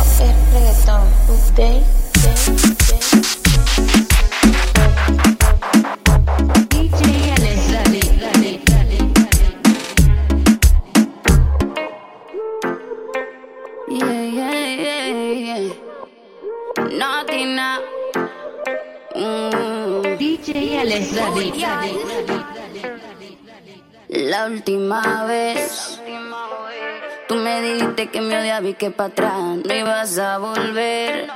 es reggaetón. Update, DJ Alex, dale, dale, dale, Yeah, yeah, yeah, yeah. Nothing now. Mm. DJ Alex, dale, dale, La última vez me dijiste que me odiaba y que para atrás no ibas a volver.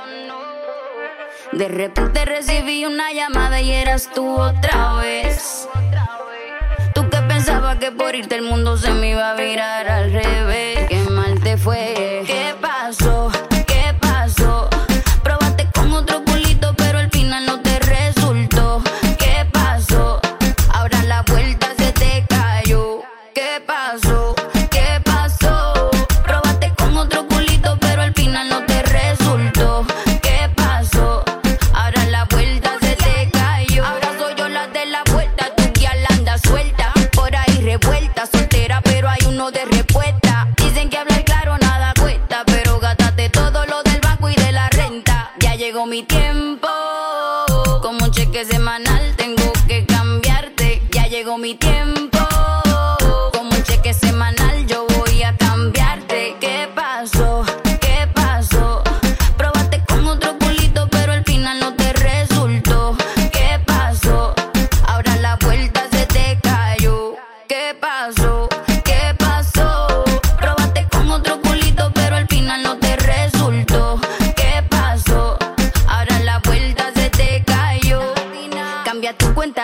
De repente recibí una llamada y eras tú otra vez. Tú que pensabas que por irte el mundo se me iba a virar al revés. Qué mal te fue ¿Qué pasó?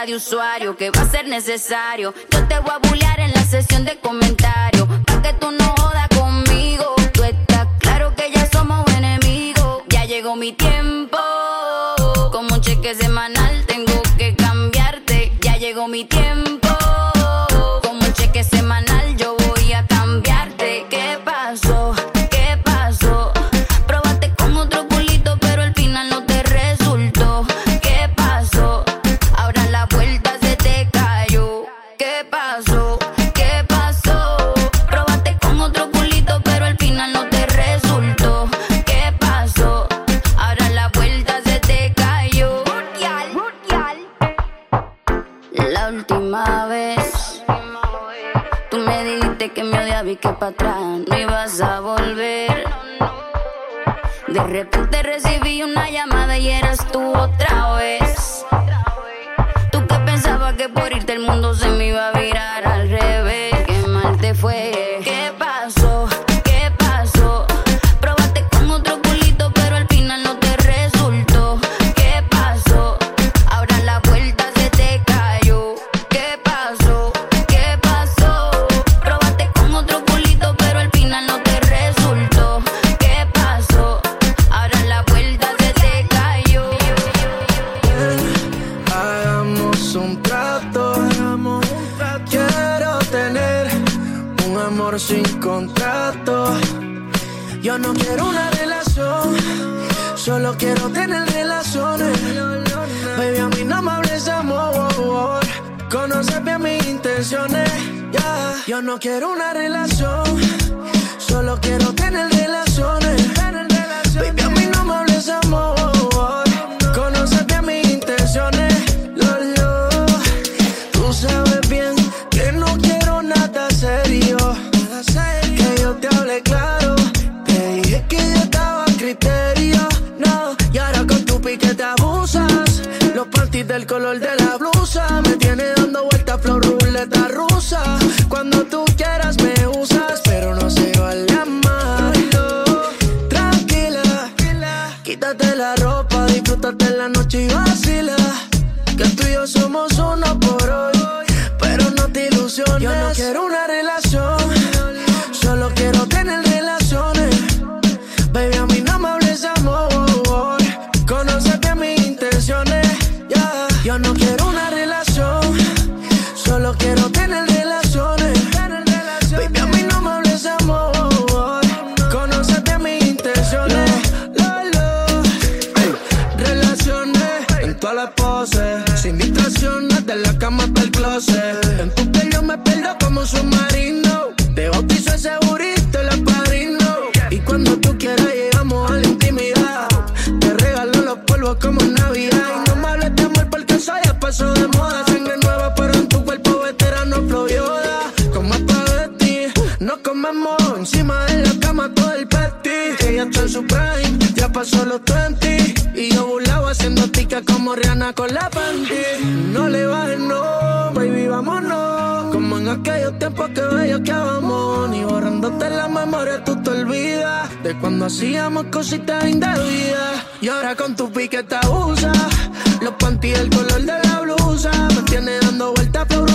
De usuario que va a ser necesario. Yo te voy a bullear en la sesión de comentarios Pa' que tú no jodas conmigo. Tú estás claro que ya somos enemigos. Ya llegó mi tiempo Como un cheque semanal tengo que cambiarte. Ya llegó mi tiempo Última vez. Tú me dijiste que me odiaba y que para atrás no ibas a volver. De repente recibí una llamada y eras tú otra vez. Tú que pensabas que por irte el mundo se me iba a Yo no quiero una relación, solo quiero tener relaciones. Baby, a mí no me hables amor. Conoces bien mis intenciones. yeah. Yo no quiero una relación, solo quiero tener relaciones. Panties del color de la blusa. Me tiene dando vueltas flor ruleta rusa. Cuando tú quieras me usas, pero no se vale amarlo. Tranquila, quítate la ropa, disfrútate la noche y vacila. Que tú y yo somos uno por hoy, pero no te ilusiones. Yo no quiero una mató el peti. Ella está en su prime, ya pasó los 20. Y yo burlado haciendo tica como Rihanna con la panty. No le bajes, no, baby, vámonos. Como en aquellos tiempos que bello que vamos. Ni borrándote la memoria tú te olvidas. De cuando hacíamos cositas indebidas. Y ahora con tu piqueta usa. Los panty el color de la blusa. Me tiene dando vueltas por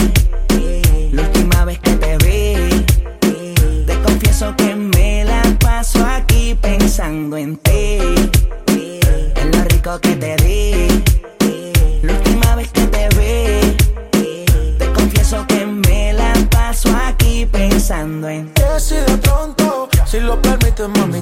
Pensando en ti. En lo rico que te di. La última vez que te vi. Te confieso que me la paso aquí pensando en ti. Que si de pronto, si lo permites, mami,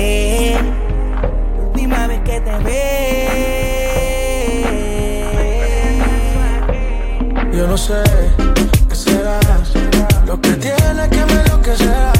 que última vez que te vi. Yo no sé qué será lo que tiene que me enloquecerá. Estas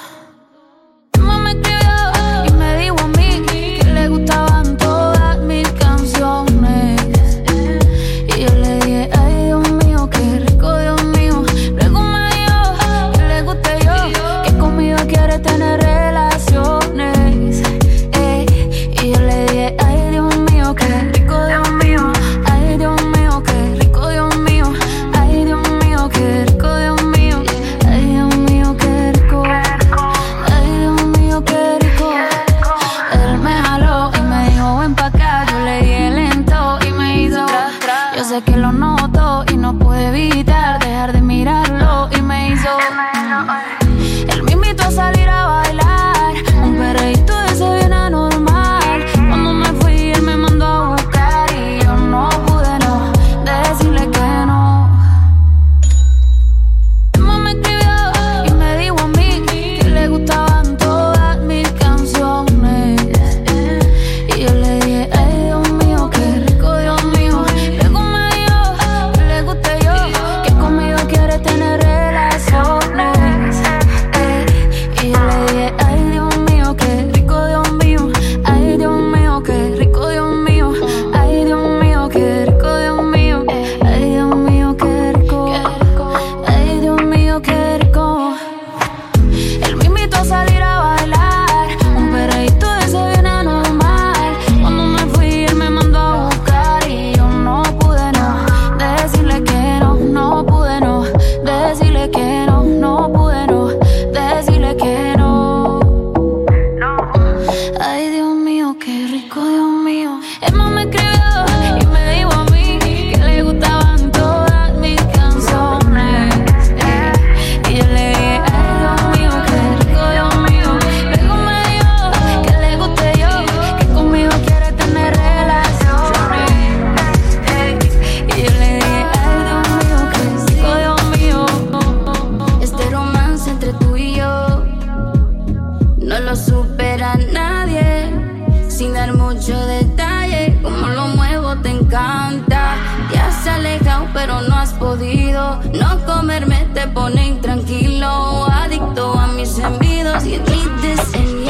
comerme te pone intranquilo. Adicto a mis envidos y need this in.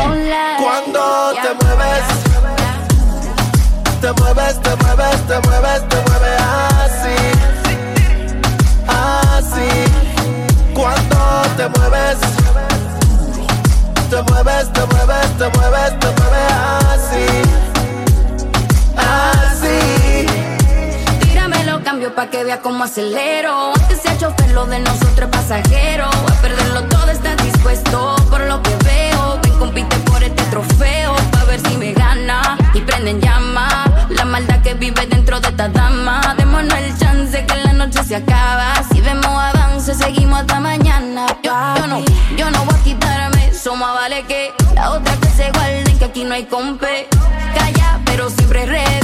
Cuando te mueves, te mueves, te mueves, te mueves, te mueves así. Así. Cuando te mueves, te mueves, te mueves, te mueves, te mueves así. cambio pa' que vea cómo acelero. Que sea chofer lo de nosotros pasajero. A perderlo todo estás dispuesto por lo que veo. Ven, compite por este trofeo. Pa' ver si me gana y prenden llama. La maldad que vive dentro de esta dama. Démonos el chance que la noche se acaba. Si vemos avance, seguimos hasta mañana. Yo, yo no, yo no voy a quitarme. Somos a vale que la otra que se guarden, que aquí no hay compe. Calla, pero siempre red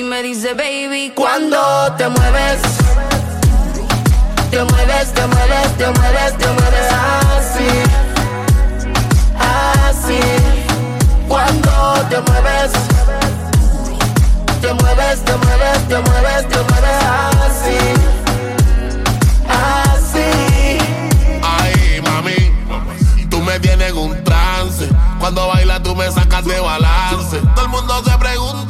si me dice baby cuando te mueves te mueves te mueves te mueves te mueves así así. Cuando te mueves te mueves te mueves te mueves te mueves así así. Ay mami tú me tienes en un trance. Cuando bailas tú me sacas de balance. Todo el mundo se pregunta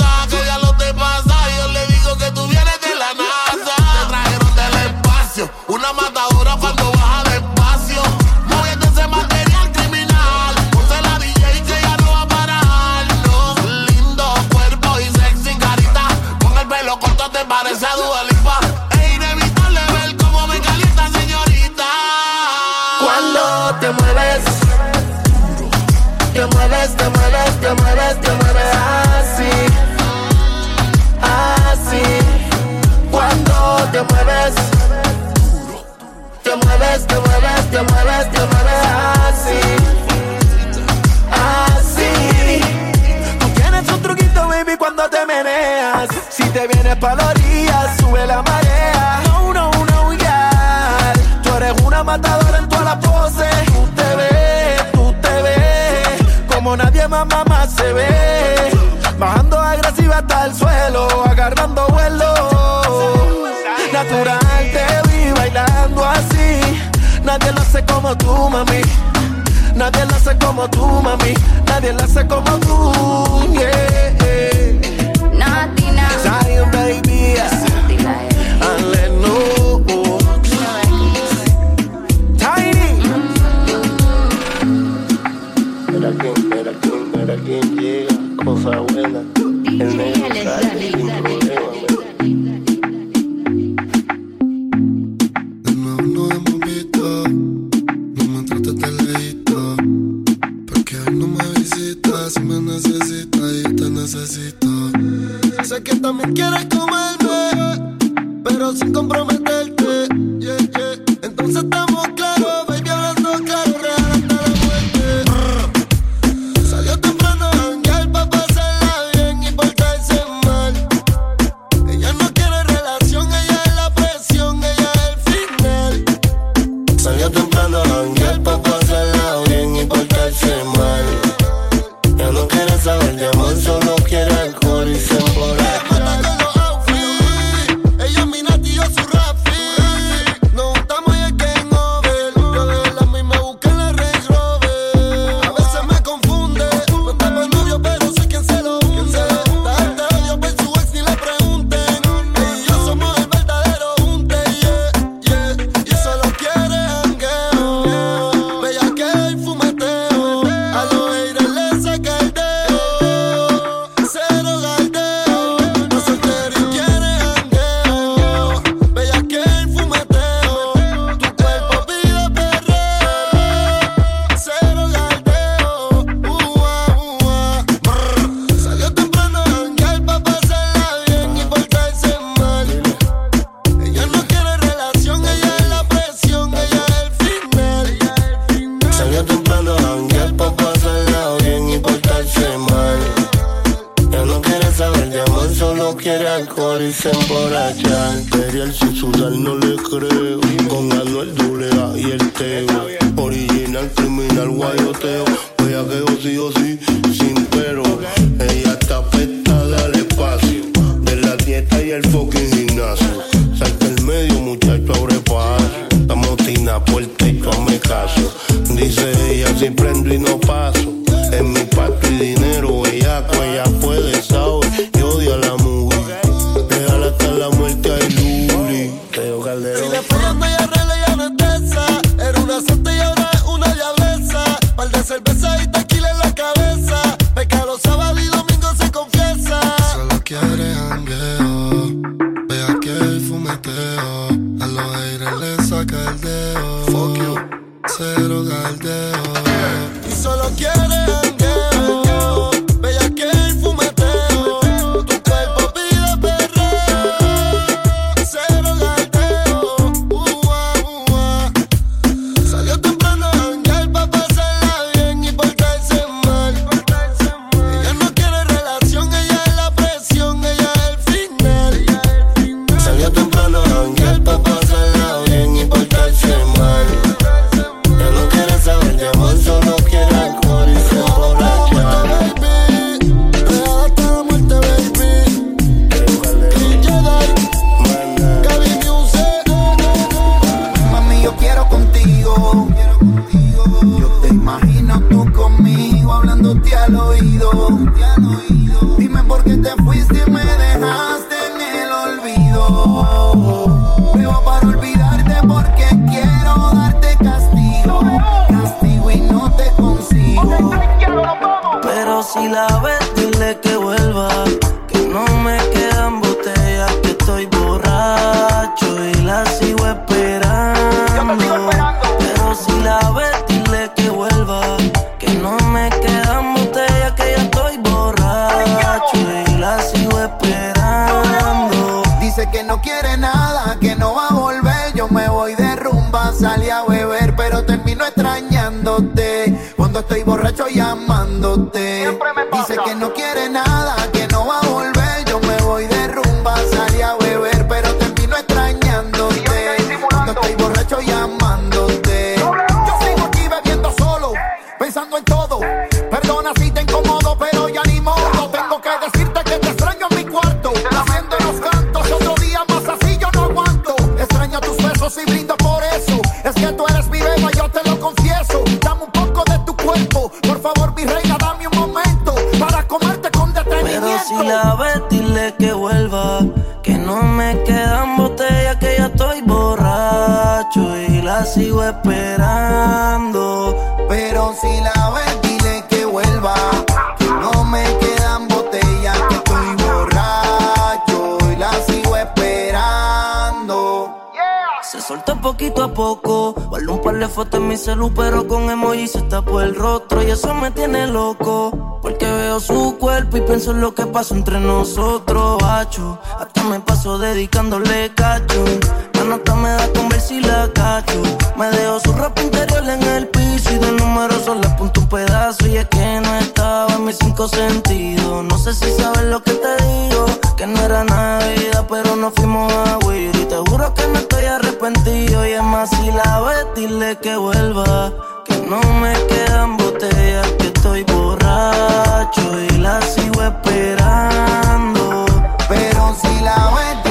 hasta el suelo, agarrando vuelo. Natural te vi bailando así. Nadie lo hace como tú, mami. Nadie lo hace como tú, mami. Nadie lo hace como tú, yeah. Nothing else. Zion, baby. Era quien, era quien, era quien llega, cosa buena. Helen, Helen, Helen, Helen, pico, caso. Dice ella, si prendo y no paso. En mi pacto y dinero, ella, ella puede estar. quiere nada, que no va a volver. Yo me voy de rumba, salí a beber, pero termino extrañándote. Cuando estoy borracho llama si la ves, dile que vuelva. Que no me quedan botellas, que ya estoy borracho y la sigo esperando. Poquito a poco. Guardo un par de fotos en mi celu, pero con emoji se tapó el rostro. Y eso me tiene loco. Porque veo su cuerpo y pienso en lo que pasó entre nosotros, hacho. Hasta me paso dedicándole cacho. La nota me da con ver si la cacho. Me dejo su ropa interior en el piso y de número solo apunto un pedazo. Y es que no estaba en mis cinco sentidos. No sé si sabes lo que te digo. Que no era Navidad, pero no fuimos a huir. Y te juro que no estoy arrepentido. Y es más, si la ves, dile que vuelva. Que no me quedan botellas, que estoy borracho y la sigo esperando. Pero si la ves,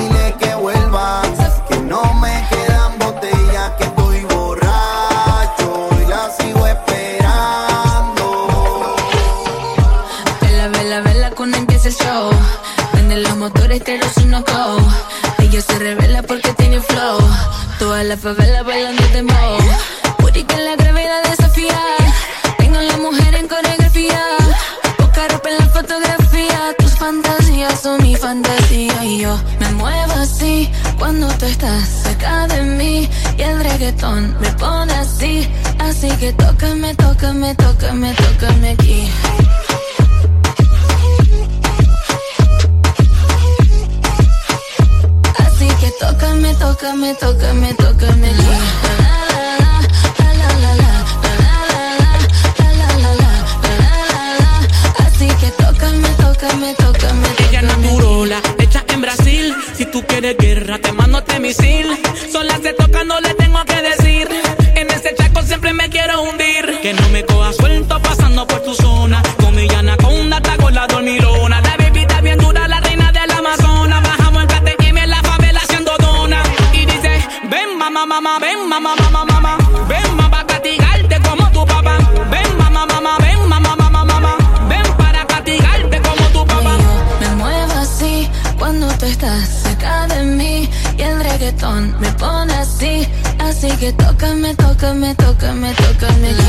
los motores, pero si no go. Ella se revela porque tiene flow. Toda la favela bailando de mo. Puri que la gravedad desafía. Tengo la mujer en coreografía. Poca ropa en la fotografía. Tus fantasías son mi fantasía. Y yo me muevo así cuando tú estás cerca de mí. Y el reggaetón me pone así. Así que tócame, tócame, tócame, tócame aquí. me toques, me toques tócame, tócame, tócame, tócame. La.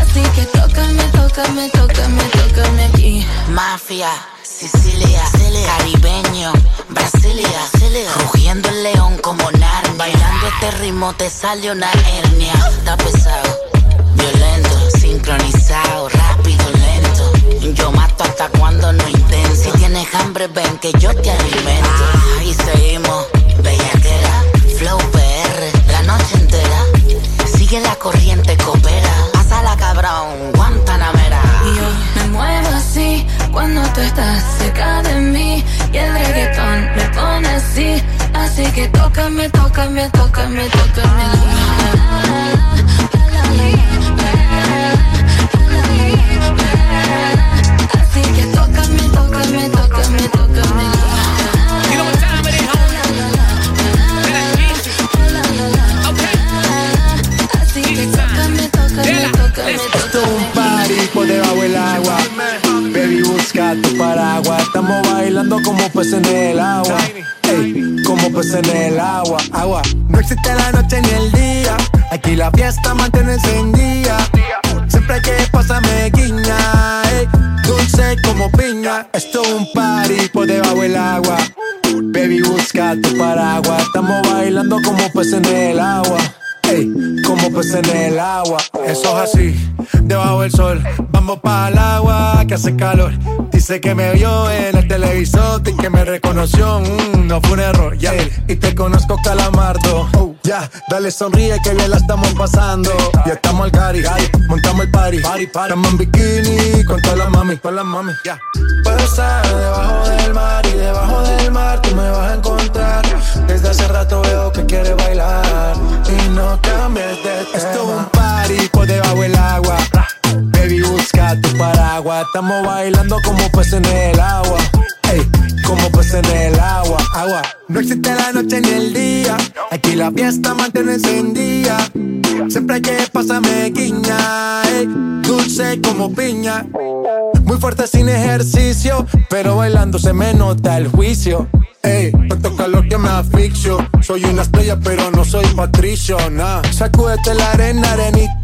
Así que tócame, tócame, tócame, tócame aquí. Mafia, Sicilia, caribeño, Brasilia, rugiendo el león como Narnia. Bailando este ritmo te sale una hernia. Está pesado, violento, sincronizado, rápido. Yo mato hasta cuando no intento. Si tienes hambre, ven que yo te alimento. Y seguimos, bellaquera, flow PR, la noche entera. Sigue la corriente, coopera. Pásala cabrón, Guantanamera. Yo me muevo así cuando tú estás cerca de mí y el reggaetón me pone así, así que tócame, tócame, tócame, tócame. Así fiesta, mantenerse que hace calor. Dice que me vio en el televisor y que me reconoció. Mm, no fue un error, ya. Y te conozco, calamardo. Oh, ya, dale sonríe que bien la estamos pasando. Ya estamos al cari, montamos el party. Estamos en bikini con todas las mami, con las mami. Ya. Puedo estar debajo del mar y debajo del mar tú me vas a encontrar. Desde hace rato veo que quieres bailar y no cambies de tema. Esto es un party por debajo del agua. Baby, busca tu paraguas. Estamos bailando como peces en el agua. Ey, como peces en el agua, agua. No existe la noche ni el día. Aquí la fiesta mantiene encendida. Siempre hay que pasarme guiña, ey, dulce como piña. Muy fuerte sin ejercicio, pero bailando se me nota el juicio. Ey, tanto calor que me asfixio. Soy una estrella, pero no soy patricio, nah. La arena, arenita